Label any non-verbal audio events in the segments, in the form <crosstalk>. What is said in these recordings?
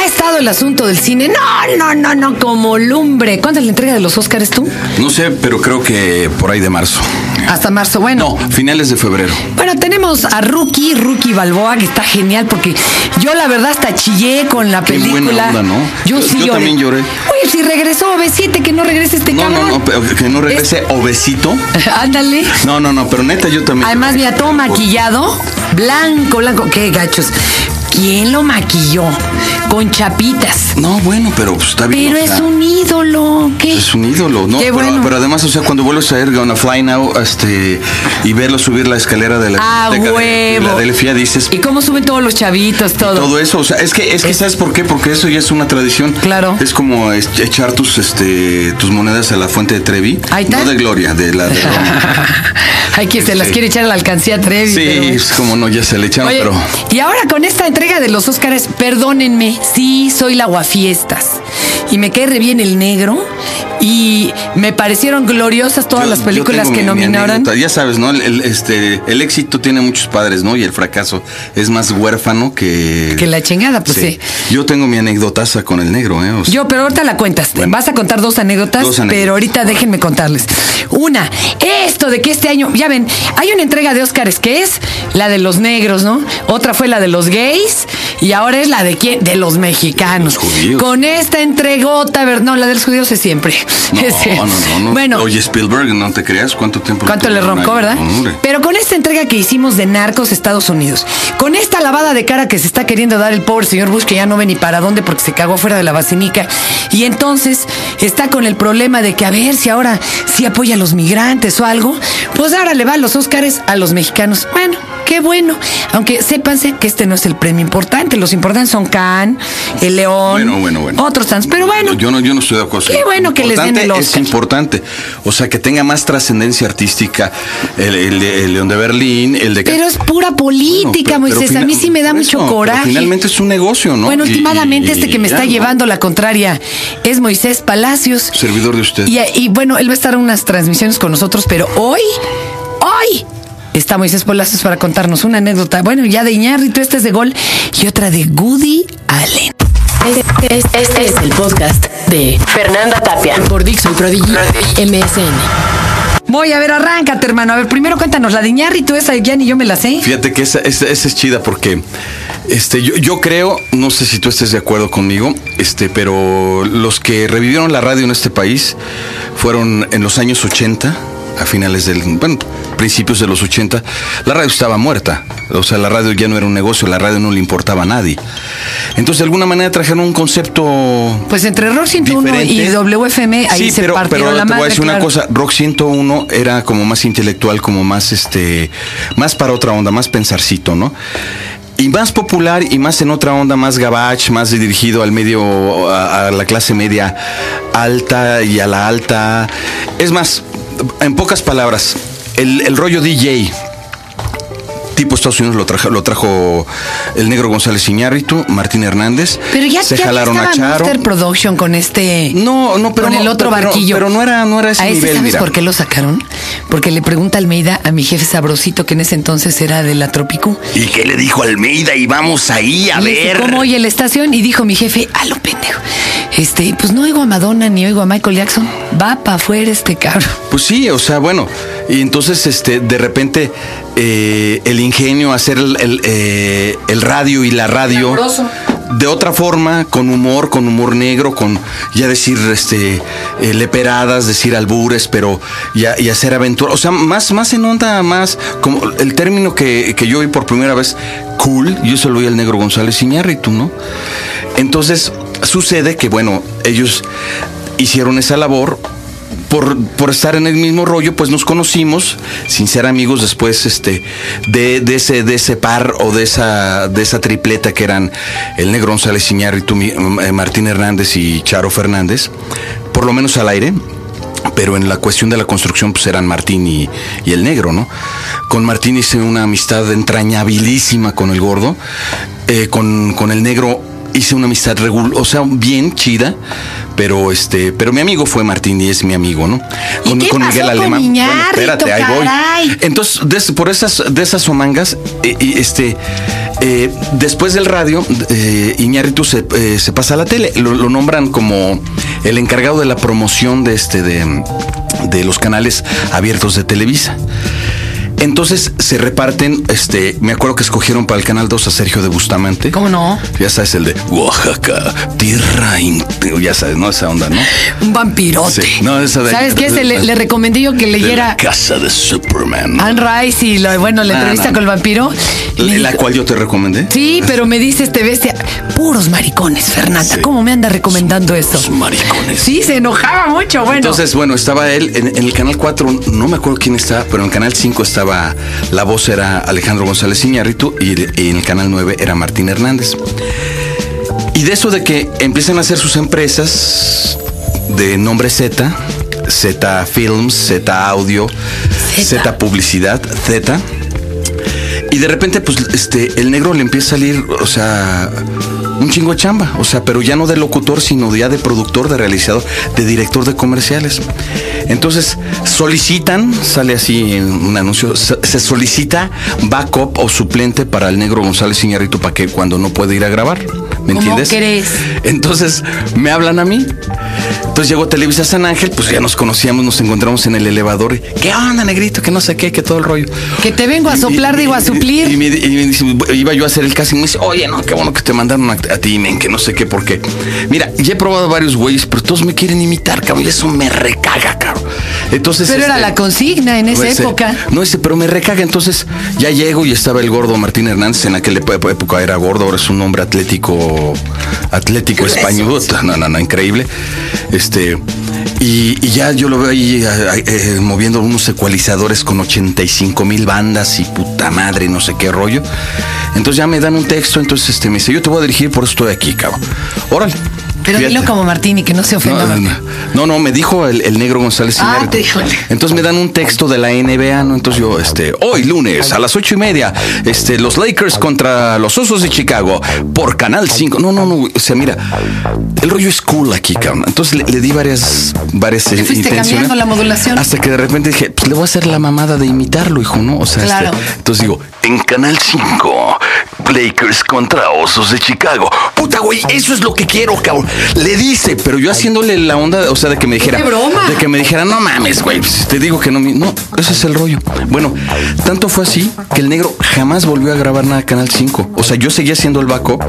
ha estado el asunto del cine. No, no, no, no, como lumbre. ¿Cuándo es la entrega de los Óscares tú? No sé, pero creo que por ahí de marzo. Hasta marzo, bueno. No, finales de febrero. Bueno, tenemos a Rookie, Rookie Balboa, que está genial porque yo la verdad hasta chillé con la Qué película. buena onda, ¿no? Yo Yo- sí yo lloré. también lloré. Oye, si regresó B7, que no regrese este No, cabrón. no, no, que no regrese obesito. <laughs> Ándale. No, no, no, pero neta yo también. Además, mira, todo maquillado, blanco, blanco. Qué gachos. ¿Quién lo maquilló? Con chapitas. No, bueno, pero pues, está bien. Pero o es un ídolo. ¿Qué? Es un ídolo, ¿no? Qué pero, bueno. pero además, o sea, cuando vuelves a ver Gonna Fly Now este, y verlo subir la escalera de la Ah, de huevo. Filadelfia, dices, ¿Y cómo suben todos los chavitos, todo? todo eso, o sea, es que, es que ¿sabes por qué? Porque eso ya es una tradición. Claro. Es como echar tus, este, tus monedas a la fuente de Trevi. Ahí está. No de Gloria, de la de Roma. <laughs> Hay que se las Sí. quiere echar a la alcancía Trevi. Sí, pero- es como no, ya se le echaron, Oye, pero... y ahora con esta entrega de los Óscares, perdónenme, sí, soy la guafiestas. Y me cae re bien el negro. Y me parecieron gloriosas todas Yo- las películas que mi- mi nominaron. Ya sabes, ¿no? El, el, este, el éxito tiene muchos padres, ¿no? Y el fracaso es más huérfano que... Que la chingada, pues sí. Yo tengo mi anécdotaza con el negro, ¿eh? O sea, Yo, pero ahorita la cuentas. Bueno. Vas a contar dos anécdotas, Dos anécdotas. pero ahorita déjenme contarles. Una, esto de que este año, ya ven, hay una entrega de Óscares que es la de los negros, ¿no? Otra fue la de los gays y ahora es la de quién? De los mexicanos. Los judíos. Con esta entregota, ver, no, la de los judíos es siempre. no, <laughs> no, no, no. Bueno, Oye, Spielberg, no te creas cuánto tiempo... ¿Cuánto le roncó, verdad? Hombre. Pero con esta entrega que hicimos de Narcos Estados Unidos, con esta lavada de cara que se está queriendo dar el pobre señor Bush, que ya no ve ni para dónde porque se cagó fuera de la basinica, y entonces está con el problema de que a ver si ahora sí apoya a los migrantes o algo, pues ahora le va los Óscares a los mexicanos. Bueno, qué bueno. Aunque sépanse que este no es el premio importante, los importantes son Cannes, el León, Bueno, bueno, bueno. otros tantos. Pero bueno, Yo no, yo no estoy de acuerdo. Qué bueno que les den el Es Oscar. importante. O sea, que tenga más trascendencia artística el, el, de- el León de Berlín, el de... pero es pura política, Bueno, pero- Moisés. pero a mí sí me da mucho coraje. Finalmente es un negocio, ¿no? Bueno, últimamente y- este que me está llevando la contraria es Moisés Palacios. Servidor de usted. Y, y bueno, él va a estar en unas transmisiones con nosotros, pero hoy, hoy está Moisés Palacios para contarnos una anécdota. Bueno, ya de Iñárritu, este es de gol, y otra de Goody Allen. Este, es- este es el podcast de Fernanda Tapia por Dixon Prodigy MSN. Voy a ver, arráncate, hermano. A ver, primero cuéntanos, la de Iñárritu, esa ya ni yo me la sé. Fíjate que esa, esa- esa es chida porque este, yo, yo creo, no sé si tú estés de acuerdo conmigo, este, pero los que revivieron la radio en este país fueron en los años 80, a finales del, bueno, principios de los 80, la radio estaba muerta. O sea, la radio ya no era un negocio, la radio no le importaba a nadie. Entonces, de alguna manera trajeron un concepto Pues entre Rock 101 y. WFM, ahí sí, se pero, partieron pero la te voy a decir una cosa, Rock 101 era como más intelectual, como más este, más para otra onda, más pensarcito, ¿no? Y más popular y más en otra onda, más gabach, más dirigido al medio, a, a la clase media alta y a la alta. Es más, en pocas palabras, el, el rollo DJ, tipo Estados Unidos lo trajo, lo trajo el negro González Iñárritu, Martín Hernández. Pero ya, se ya jalaron a Charo. Monster Production con este. No, no, pero con no, el otro pero- barquillo. pero no era- no era ese ¿A ese nivel, ¿Sabes mira. por qué lo sacaron? Porque le pregunta Almeida a mi jefe sabrosito, que en ese entonces era de la Tropicu. ¿Y qué le dijo Almeida? Y vamos ahí a Le dice, ver. ¿Cómo oye la estación? Y dijo mi jefe, a lo pendejo. Este, pues no oigo a Madonna ni oigo a Michael Jackson. Va para afuera este cabrón. Pues sí, o sea, bueno. Y entonces, este, de repente, eh, el ingenio, hacer el, el, eh, el radio y la radio. De otra forma, con humor, con humor negro, con ya decir este eh, leperadas, decir albures, pero ya, y hacer aventura. O sea, más, más en onda, más como el término que, que yo oí por primera vez, cool, yo se lo oí al negro González Iñárritu, ¿no? Entonces, sucede que, bueno, ellos hicieron esa labor. Por, por estar en el mismo rollo, pues nos conocimos, sin ser amigos después este, de, de ese, de ese par o de esa, de esa tripleta que eran el negro González Iñárritu, eh, Martín Hernández y Charo Fernández, por lo menos al aire. Pero en la cuestión de la construcción, pues eran Martín y, y el negro, ¿no? Con Martín hice una amistad entrañabilísima con el gordo. Eh, con, con el negro hice una amistad regular, o sea, bien chida, pero este, pero mi amigo fue Martín y es mi amigo, ¿no? ¿Y qué pasó con Iñárritu, caray? Entonces, des- por esas, de esas somangas, eh, este, eh, después del radio, eh, Iñárritu se, eh, se pasa a la tele. Lo, lo nombran como el encargado de la promoción de este, de, de los canales abiertos de Televisa. Entonces se reparten, este, me acuerdo que escogieron para el canal 2 a Sergio de Bustamante. ¿Cómo no? Ya sabes, el de Oaxaca, tierra, in- ya sabes, ¿no? Esa onda, ¿no? Un vampirote. Sí, no, esa de- ¿Sabes qué? Se le, le recomendé yo que De la leyera casa de Superman. Anne Rice y lo, bueno, la Ah, entrevista no. con el vampiro. Le La cual yo te recomendé. Sí, pero me dice este bestia, puros maricones, Fernanda. Sí. ¿Cómo me anda recomendando eso? Los maricones. Sí, se enojaba mucho, bueno. Entonces, bueno, estaba él en, en el canal 4, no me acuerdo quién estaba, pero en el canal 5 estaba, la voz era Alejandro González Iñárritu y, y en el canal 9 era Martín Hernández. Y de eso de que empiezan a hacer sus empresas de nombre Z, Z Films, Z Audio. Z Publicidad, Z. Y de repente, pues, este, el negro le empieza a salir, o sea, un chingo de chamba. O sea, pero ya no de locutor, sino ya de productor, de realizador, de director de comerciales. Entonces, solicitan, sale así un anuncio, se se solicita backup o suplente para el negro González Iñárritu para que cuando no puede ir a grabar. ¿Me ¿Cómo entiendes? crees? Entonces, me hablan a mí. Entonces llegó Televisa San Ángel, pues ya nos conocíamos, nos encontramos en el elevador. ¿Qué onda, negrito? Que no sé qué, que todo el rollo. Que te vengo a soplar, digo, a suplir. Y, me, y me dice, iba yo a hacer el casting. Me dice, oye, no, qué bueno que te mandaron a, a ti, men, que no sé qué, por qué. Mira, ya he probado varios güeyes, pero todos me quieren imitar, cabrón. Y eso me recaga, cabrón. Entonces. Pero era este, la consigna en esa pues, eh, época. No, ese, pero me recaga. Entonces ya llego y estaba el gordo Martín Hernández. En aquella época era gordo, ahora es un hombre atlético, atlético español. No, no, no, increíble. Este. Y, y ya yo lo veo ahí eh, eh, moviendo unos ecualizadores con 85 mil bandas y puta madre, no sé qué rollo. Entonces ya me dan un texto, entonces este me dice, yo te voy a dirigir, por eso estoy aquí, cabrón. Órale. Pero Fíjate. dilo como Martini, que no se ofenda. No, no, no, no, me dijo el, el negro González Ah, te dijo. Entonces me dan un texto de la NBA, ¿no? Entonces yo, este, hoy lunes a las ocho y media, este, los Lakers contra los Osos de Chicago por Canal 5. No, no, no, o sea, mira, el rollo es cool aquí, cabrón. Entonces le, le di varias, varias Le fuiste cambiando la modulación. Hasta que de repente dije, pues le voy a hacer la mamada de imitarlo, hijo, ¿no? O sea, este, Claro. entonces digo, en Canal 5, Lakers contra Osos de Chicago. Puta, güey, eso es lo que quiero, cabrón. Le dice, pero yo haciéndole la onda, o sea, de que me dijera. ¡Qué broma! De que me dijera, no mames, güey, pues, te digo que no. No, ese es el rollo. Bueno, tanto fue así que el negro jamás volvió a grabar nada a Canal 5. O sea, yo seguía siendo el backup,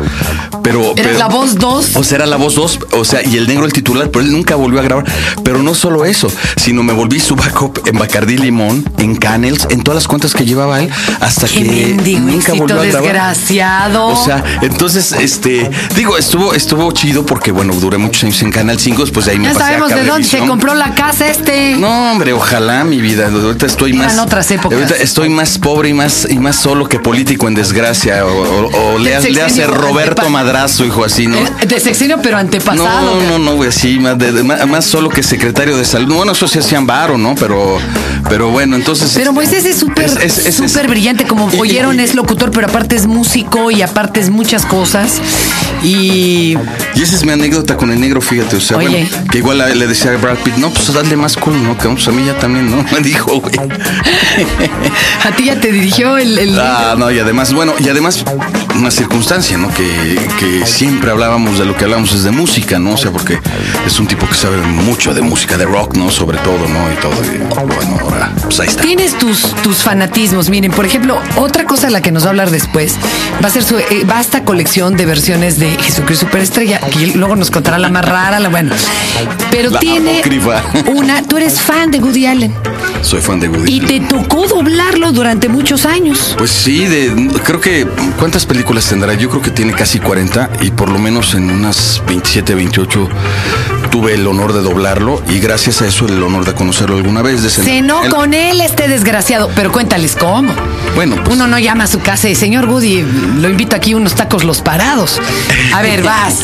pero. Pero- la voz 2. o sea, era la voz 2, o sea, y el negro el titular, pero él nunca volvió a grabar. Pero no solo eso, sino me volví su backup en Bacardí Limón, en Canels, en todas las cuentas que llevaba él, hasta Qué que mendigo nunca volvió a grabar. desgraciado. O sea, entonces, este, digo, estuvo, estuvo chido porque, bueno, duré muchos años en Canal 5, después de ahí me ya pasé sabemos a de dónde se compró la casa este. No, hombre, ojalá mi vida. Ahorita estoy Eran más. otras épocas. Ahorita estoy más pobre y más y más solo que político en desgracia. O, o- o le, hace Roberto Madrazo, hijo así, ¿no? Eh, De sexenio, pero antepasado. No, no, no, güey, sí, más, de- más, más solo que secretario de salud. Bueno, eso sí hacían varo, ¿no? Pero, pero bueno, entonces. Pero Moisés es súper Es- es- brillante, como oyeron, es locutor, pero aparte es músico y aparte es muchas cosas. Y Y esa es mi anécdota con el negro, fíjate. O sea, Oye. bueno, que igual le le decía a Brad Pitt, no, pues dale más cool, ¿no? Que pues a mí ya también, ¿no? <laughs> Me dijo, güey. a ti ya te dirigió el... el- Ah, no, y además, bueno, y además una circunstancia, ¿no? Que, que siempre hablábamos de lo que hablamos es de música, ¿no? O sea, porque es un tipo que sabe mucho de música, de rock, ¿no? Sobre todo, ¿no? Y todo. Y, bueno, ahora, pues ahí está. Tienes tus, tus fanatismos. Miren, por ejemplo, otra cosa de la que nos va a hablar después va a ser su eh, vasta colección de versiones de Jesucristo Superestrella, que luego nos contará la más rara, la bueno. Pero La tiene apócrifa. una. Tú eres fan de Woody Allen Soy fan de Woody. y te tocó doblarlo durante muchos años. Pues sí, de, creo que. ¿Cuántas películas tendrá? Yo creo que tiene casi 40 y por lo menos en unas 27, 28 tuve el honor de doblarlo y gracias a eso el honor de conocerlo alguna vez. De Cenó con él este desgraciado. Pero cuéntales cómo. Bueno, pues- Uno no llama a su casa y señor Woody, lo invito aquí unos tacos los parados. A ver, <laughs> vas.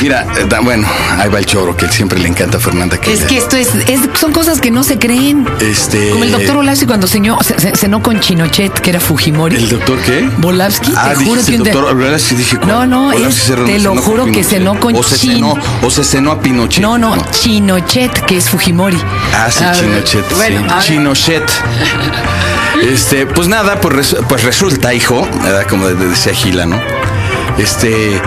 Mira, eh, bueno, ahí va el choro que siempre le encanta a Fernanda. Es le- que esto es, es- son cosas que no se creen. Este- Como el doctor Volavsky cuando ceñó- se- cenó con Chinochet, que era Fujimori. ¿El doctor qué? Volavsky, te Ah, juro dijiste que un doctor. Sí dije. No, no, es- te lo juro que cenó con o se cenó, o se cenó a Pinochet. No, no, Chinochet, que es Fujimori. Ah, sí, Chinochet. bueno, sí. Chinochet. <laughs> Este, pues nada, pues, pues resulta, hijo, ¿verdad? como de- decía Gila, ¿no? Este, eh,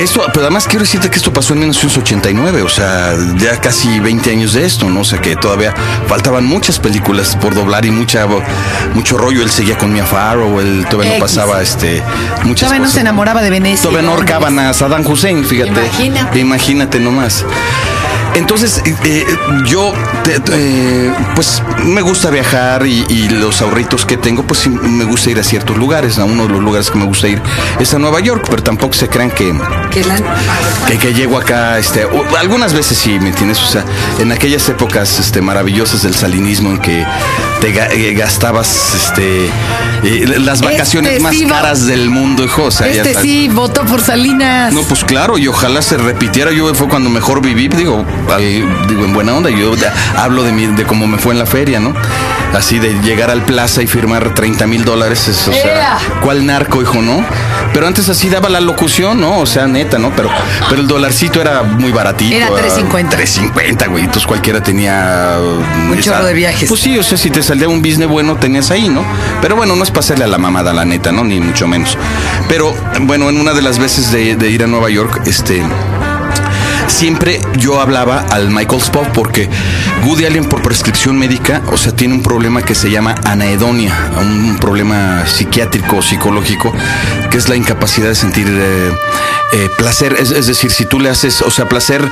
esto, pero además quiero decirte que esto pasó en 1989, o sea, ya casi 20 años de esto, ¿no? O sea, que todavía faltaban muchas películas por doblar y mucha, mucho rollo. Él seguía con Mia Farrow, él todavía no pasaba, este, muchas Todavía no se enamoraba de Venecia. Todavía no ahorcaban a Saddam Hussein, fíjate. Imagínate. Imagínate nomás. Entonces, eh, eh, yo, te- te- eh, pues, me gusta viajar y, y los ahorritos que tengo, pues sí, me gusta ir a ciertos lugares. A uno de los lugares que me gusta ir es a Nueva York, pero tampoco se crean que, Que que, que llego acá, este, o- algunas veces sí, ¿me entiendes? O sea, en aquellas épocas este, maravillosas del salinismo en que te eh, gastabas este, eh, las Este vacaciones más sí caras del mundo, hijo. O sea, ya Este sí votó por Salinas. No, pues claro, y ojalá se repitiera. Yo fue cuando mejor viví, digo, al- digo en buena onda. Yo hablo de, mi, de cómo me fue en la feria, ¿no? Así de llegar al plaza y firmar 30 mil dólares, es, o sea, ¡Ea! ¿cuál narco, hijo, no? Pero antes así daba la locución, ¿no? O sea, neta, ¿no? Pero, pero el dolarcito era muy baratito. Era ah, 3.50. 3.50, güey. Entonces cualquiera tenía. Un chorro de viajes. Pues sí, o sea, si te salía un business bueno, tenías ahí, ¿no? Pero bueno, no es pasarle a la mamada, la neta, ¿no? Ni mucho menos. Pero bueno, en una de las veces de, de ir a Nueva York, este siempre yo hablaba al Michael Spock porque Woody Allen por prescripción médica, o sea, tiene un problema que se llama anahedonia, un problema psiquiátrico, psicológico, que es la incapacidad de sentir eh, eh, placer, es, es decir, si tú le haces, o sea, placer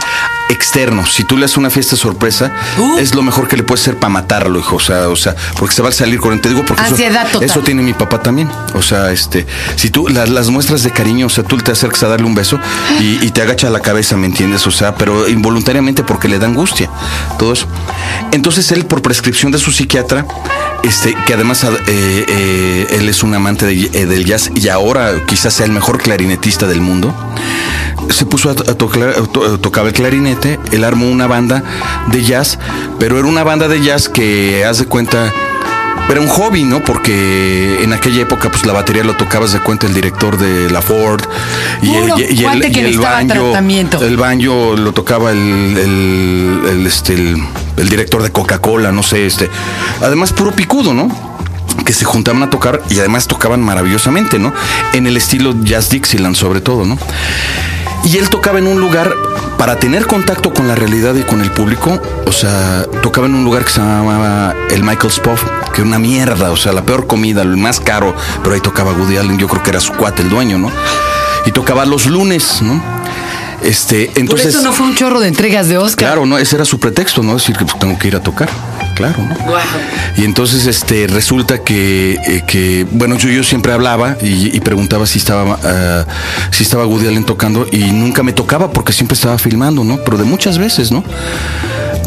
externo, si tú le haces una fiesta sorpresa, Uh. es lo mejor que le puede hacer para matarlo, hijo, o sea, o sea, porque se va a salir con te digo porque eso- total. eso tiene mi papá también. O sea, este, si tú las, las muestras de cariño, o sea, tú te acercas a darle un beso y, y te agacha la cabeza, ¿me entiendes? O sea, pero involuntariamente porque le da angustia, todo eso. Entonces él, por prescripción de su psiquiatra, este, que además eh, eh, él es un amante eh, del jazz y ahora quizás sea el mejor clarinetista del mundo, se puso a tocar el clarinete, él armó una banda de jazz, pero era una banda de jazz que, haz de cuenta, era un hobby, ¿no? Porque en aquella época, pues la batería lo tocabas de cuenta el director de la Ford y, el, y el- que y el banjo. tratamiento. El banjo lo tocaba el, el- el, este, el, el director de Coca-Cola, no sé, este. Además, puro picudo, ¿no? que se juntaban a tocar y además tocaban maravillosamente, ¿no? En el estilo jazz Dixieland sobre todo, ¿no? Y él tocaba en un lugar para tener contacto con la realidad y con el público, o sea, tocaba en un lugar que se llamaba el Michael's Pub, que una mierda, o sea, la peor comida, el más caro, pero ahí tocaba Woody Allen, yo creo que era su cuate, el dueño, ¿no? Y tocaba los lunes, ¿no? Este, Por entonces... eso no fue un chorro de entregas de Oscar. Claro, no, ese era su pretexto, ¿no? Decir que pues, tengo que ir a tocar. Claro, ¿no? Guau. Y entonces este resulta que, eh, que bueno, yo, yo siempre hablaba y, y preguntaba si estaba ah, si estaba Woody Allen tocando y nunca me tocaba porque siempre estaba filmando, ¿no? Pero de muchas veces, ¿no?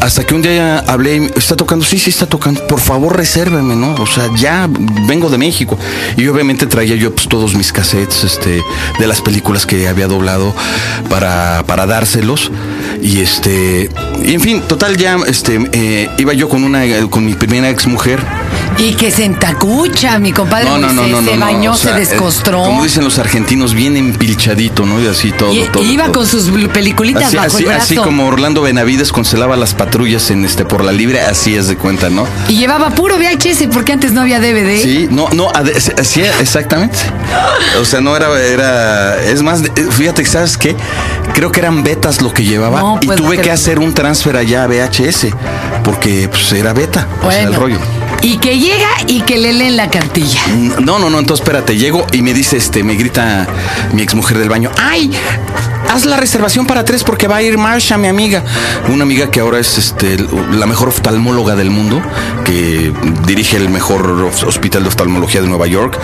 Hasta que un día hablé, y, está tocando, sí, sí está tocando, por favor resérveme, ¿no? O sea, ya vengo de México. Y obviamente traía yo pues, todos mis cassettes este, de las películas que había doblado para, para dárselos. Y este, y en fin, total ya, este, eh, iba yo con una, con mi primera ex mujer. Y que se entacucha, mi compadre se bañó, o sea, se eh, descostró. Como dicen los argentinos, bien empilchadito, ¿no? Y así todo, y, todo. y iba todo. con sus peliculitas Así, bajo así, el brazo. así como Orlando Benavides concelaba las patrullas en este por la libre, así es de cuenta, ¿no? Y llevaba puro VHS porque antes no había DVD. Sí, no, no, ade- sí, exactamente. O sea, no era, era, es más, eh, fíjate, ¿sabes qué? Creo que eran betas lo que llevaba No, y pues, tuve que hacer un transfer allá a VHS porque pues era beta, o sea, el Bueno, rollo. Y que llega y que le leen la cartilla. No, no, no, entonces espérate, llego y me dice, este, me grita mi exmujer del baño, ay, haz la reservación para tres porque va a ir Marsha, mi amiga. Una amiga que ahora es este, la mejor oftalmóloga del mundo, que dirige el mejor hospital de oftalmología de Nueva York.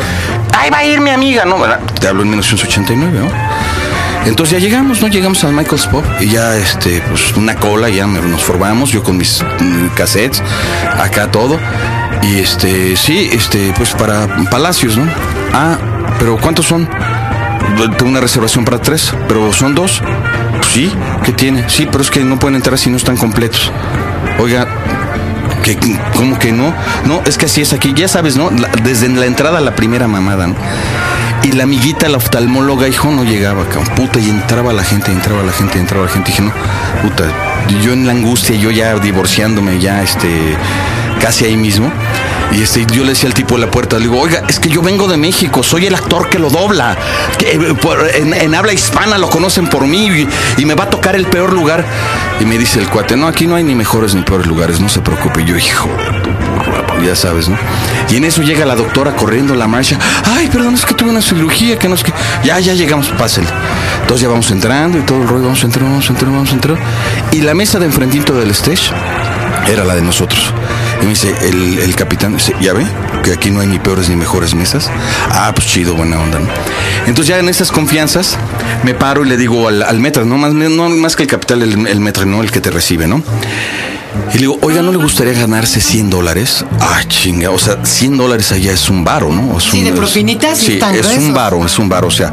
Ahí va a ir mi amiga, ¿no? ¿Verdad? Te hablo en 1989, ¿no? Entonces ya llegamos, ¿no? Llegamos al Michael's Pop y ya, este, pues una cola, ya nos formamos, yo con mis mm, cassettes, acá todo. Y este, sí, este, pues para Palacios, ¿no? Ah, pero ¿cuántos son? Tengo una reservación para tres, pero son dos. Pues sí, ¿qué tiene? Sí, pero es que no pueden entrar si no están completos. Oiga, que ¿cómo que no? No, es que así es aquí, ya sabes, ¿no? La- desde la entrada la primera mamada, ¿no? Y la amiguita, la oftalmóloga, hijo, no llegaba, cabrón. Puta, y entraba la gente, y entraba la gente, y entraba la gente. dije, no, puta, yo en la angustia, yo ya divorciándome, ya, este, casi ahí mismo. Y este, yo le decía al tipo de la puerta, le digo, oiga, es que yo vengo de México, soy el actor que lo dobla. Eh, en, habla hispana lo conocen por mí y, y me va a tocar el peor lugar. Y me dice el cuate, no, aquí no hay ni mejores ni peores lugares, no se preocupe. Y yo, hijo, ya sabes, ¿no? Y en eso llega la doctora corriendo la marcha. Ay, perdón, es que tuve una cirugía, que no es que. Ya, ya llegamos, pásale. Entonces ya vamos entrando y todo el rollo, vamos entrando, vamos entrando, vamos entrando. Y la mesa de enfrentito del stage era la de nosotros. Y me dice el, el capitán, dice, ¿ya ve? Que aquí no hay ni peores ni mejores mesas. Ah, pues chido, buena onda, ¿no? Entonces ya en esas confianzas me paro y le digo al, al metra, no más, no más que el capital, el, el metra, no el que te recibe, ¿no? Y le digo, oiga, ¿no le gustaría ganarse 100 dólares? Ah, chinga, o sea, 100 dólares allá es un varo, ¿no? Es Sí, un- de es- propinitas y Sí, tan es gruesos. un varo, es un varo, o sea,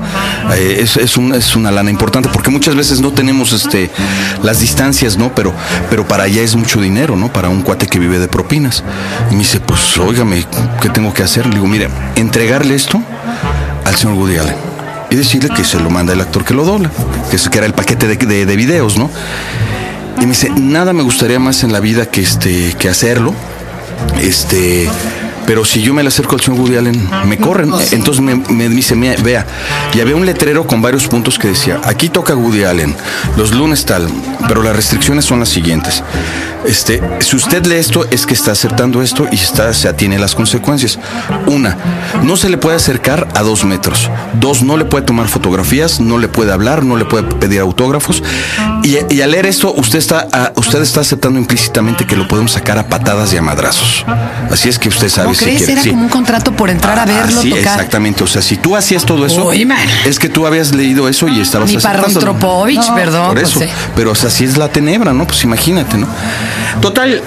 eh, es, es, un- es una lana importante, porque muchas veces no tenemos este las distancias, ¿no? Pero, pero para allá es mucho dinero, ¿no? Para un cuate que vive de propinas. Y me dice, pues, óigame, ¿qué tengo que hacer? Le digo, mire, entregarle esto al señor Woody Allen y decirle que se lo manda el actor que lo dobla, que, es- que era el paquete de, de, de videos, ¿no? Y me dice, nada me gustaría más en la vida que este, que hacerlo. Este, pero si yo me le acerco al señor Woody Allen, me corren. Entonces me, me dice, "Mira, vea, y había un letrero con varios puntos que decía, aquí toca Woody Allen, los lunes tal, pero las restricciones son las siguientes. Este, si usted lee esto, es que está aceptando esto y está, se atiene las consecuencias. Una, no se le puede acercar a dos metros. Dos, no le puede tomar fotografías, no le puede hablar, no le puede pedir autógrafos. Y, y al leer esto, usted está, usted está aceptando implícitamente que lo podemos sacar a patadas y a madrazos. Así es que usted sabe ¿Cómo si crees? Era sí. como un contrato por entrar a verlo, sí, tocar. exactamente. O sea, si tú hacías todo eso, Uy, es que tú habías leído eso y estabas Ni para. Rostropovich, perdón, Por eso. pues, sí. Pero, o sea, si es la tenebra, ¿no? Pues imagínate, ¿no? Total,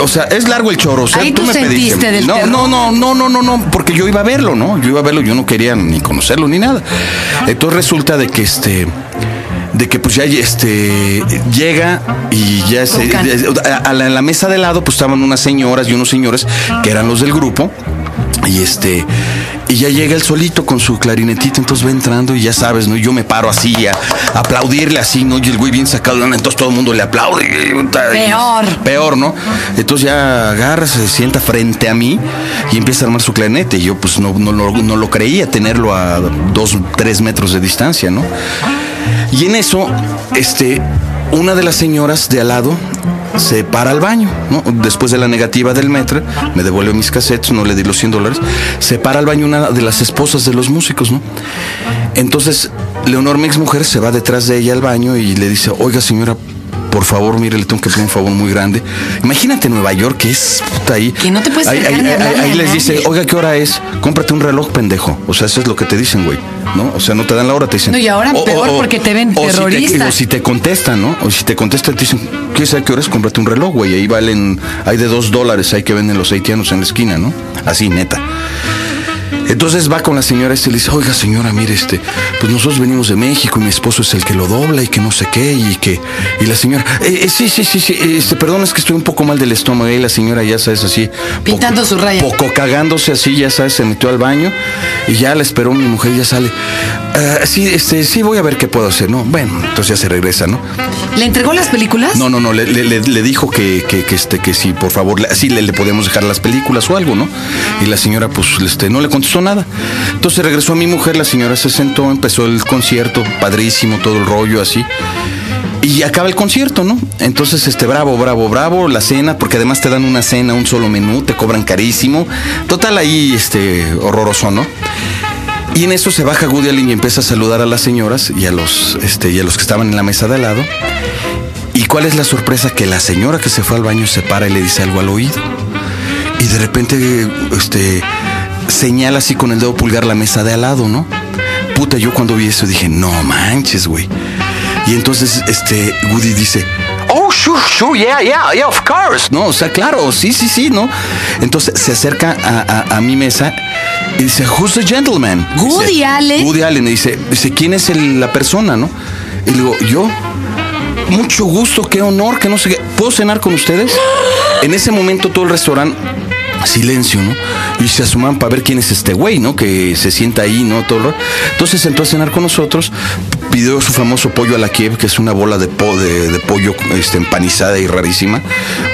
o sea, es largo el choro. O sea, Ahí tú me pediste. del no, terror. no, no, no, no, no, no, porque yo iba a verlo, ¿no? Yo iba a verlo, yo no quería ni conocerlo ni nada. Entonces resulta de que este de que pues ya este llega y ya se, Tocan. a, la, en la mesa de lado pues estaban unas señoras y unos señores que eran los del grupo y este y ya llega el solito con su clarinetito, entonces va entrando y ya sabes, ¿no? Yo me paro así a, a aplaudirle así, ¿no? Y el güey bien sacado, ¿no? entonces todo el mundo le aplaude. Peor. Peor, ¿no? Entonces ya agarra, se sienta frente a mí y empieza a armar su clarinete. Y yo pues no, no, lo- no lo creía tenerlo a dos, tres metros de distancia, ¿no? Y en eso, este, una de las señoras de al lado se para al baño, ¿no? Después de la negativa del metro, me devuelve mis cassettes, no le di los 100 dólares, se para al baño una de las esposas de los músicos, ¿no? Entonces, Leonor, mi ex mujer, se va detrás de ella al baño y le dice, oiga señora, por favor, mire, le tengo que pedir un favor muy grande. Imagínate Nueva York, que es puta ahí. Que no te puedes Ahí, ahí- ahí- les dice, oiga, ¿qué hora es? Cómprate un reloj, pendejo. O sea, eso es lo que te dicen, güey. ¿No? O sea, no te dan la hora, te dicen. No, y ahora peor porque te ven o si terrorista. o si te contestan, ¿no? O si te contestan, te dicen, ¿quieres saber qué hora es? Cómprate un reloj, güey. Ahí valen, hay de dos dólares, hay que venden los haitianos en la esquina, ¿no? Así, neta. Entonces va con la señora este y le dice, oiga señora, mire, este, pues nosotros venimos de México y mi esposo es el que lo dobla y que no sé qué, y que, y la señora, "Eh, eh, sí, sí, sí, sí, este, perdón, es que estoy un poco mal del estómago, y la señora ya sabes así. Pintando poco- su raya. Poco cagándose así, ya sabes, se metió al baño y ya la esperó mi mujer, ya sale. "Ah, sí, este, sí, voy a ver qué puedo hacer, ¿no? Bueno, entonces ya se regresa, ¿no? ¿Le entregó las películas? No, no, no, le, le- le- le dijo que, que, que, este, que si por favor, sí le, le podemos dejar las películas o algo, ¿no? Y la señora, pues, este, no le contestó nada. Entonces regresó a mi mujer, la señora se sentó, empezó el concierto, padrísimo, todo el rollo así. Y acaba el concierto, ¿no? Entonces, este, bravo, bravo, bravo, la cena, porque además te dan una cena, un solo menú, te cobran carísimo. Total, ahí, este, horroroso, ¿no? Y en eso se baja Woody Allen y empieza a saludar a las señoras y a los, este, y a los que estaban en la mesa de al lado. ¿Y cuál es la sorpresa? Que la señora que se fue al baño se para y le dice algo al oído. Y de repente, este, señala así con el dedo pulgar la mesa de al lado, ¿no? Puta, yo cuando vi eso dije, no manches, güey. Y entonces, este, Woody dice, oh, sure, sure, yeah, yeah, yeah, of course. No, o sea, claro, sí, sí, sí, ¿no? Entonces se acerca a, a- a mi mesa y dice, who's the gentleman? Woody Dice, Allen. Woody Allen. Y dice, dice, ¿quién es el- la persona, no? Y le digo, yo. Mucho gusto, qué honor, que no sé qué. ¿Puedo cenar con ustedes? En ese momento todo el restaurante silencio, ¿no? Y se asoman para ver quién es este güey, ¿no? Que se sienta ahí, ¿no? Todo lo- Entonces entró a cenar con nosotros, pidió su famoso pollo a la Kiev, que es una bola de, po- de, de pollo este, empanizada y rarísima,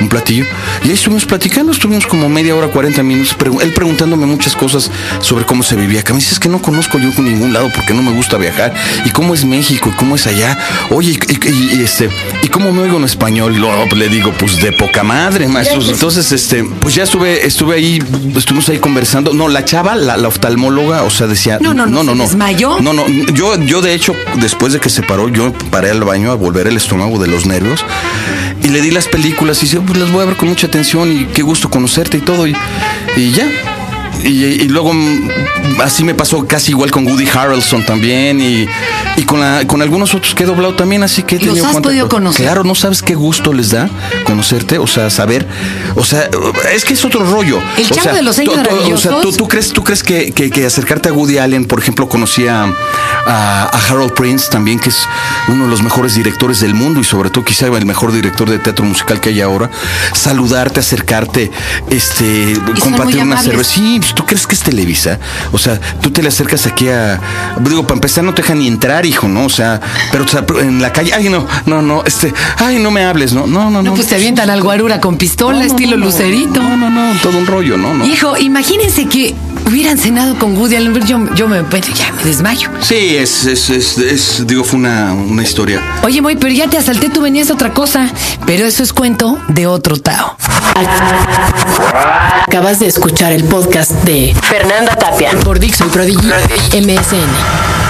un platillo. Y ahí estuvimos platicando, estuvimos como media hora, 40 minutos, pregu- él preguntándome muchas cosas sobre cómo se vivía acá. Me dice, es que no conozco yo ningún lado porque no me gusta viajar. ¿Y cómo es México? ¿Y cómo es allá? Oye, y, y- y, este, ¿y cómo me oigo en español? Y luego le digo, pues de poca madre, maestro. Entonces, este, pues ya estuve, estuve ahí, estuvimos ahí conversando. No, la chava, la, la oftalmóloga, o sea, decía, No, no, no, ¿se desmayó? No, no, yo, yo de hecho, después de que se paró, yo paré al baño a volver el estómago de los nervios y le di las películas y dice, pues las voy a ver con mucha atención y qué gusto conocerte y todo. Y ya. Y, y luego mm, así me pasó casi igual con Woody Harrelson también y, y con, la- con algunos otros que he doblado también, así que he ¿Los tenido has contacto. podido conocer? Claro, no sabes qué gusto les da conocerte, o sea, saber, o sea, es que es otro rollo. El O chavo sea, de los años O sea, tú, tú crees, tú crees que, que- que acercarte a Woody Allen, por ejemplo, conocía a, a Harold Prince también, que es uno de los mejores directores del mundo y sobre todo quizá el mejor director de teatro musical que hay ahora. Saludarte, acercarte, este, compartir una cerveza. Sí, pues, ¿tú crees que es Televisa? O sea, tú te le acercas aquí a. Digo, para empezar, no te dejan ni entrar, hijo, ¿no? O sea, pero o sea, en la calle, ay, no, no, no, este, ay, no me hables, ¿no? No, no, no. No, pues te avientan al guarura con pistola, No, no, estilo no, no. lucerito. No, no, no, todo un rollo, ¿no? no. Hijo, imagínense que hubieran cenado con Woody Allen. Yo, yo me, bueno, ya me desmayo. Sí, es, es, es, es- digo, fue una, una historia. Oye, Moy, pero ya te asalté, tú venías de otra cosa. Pero eso es cuento de otro Tao. Acabas de escuchar el podcast de Fernanda Tapia por Dixo y Prodigy MSN.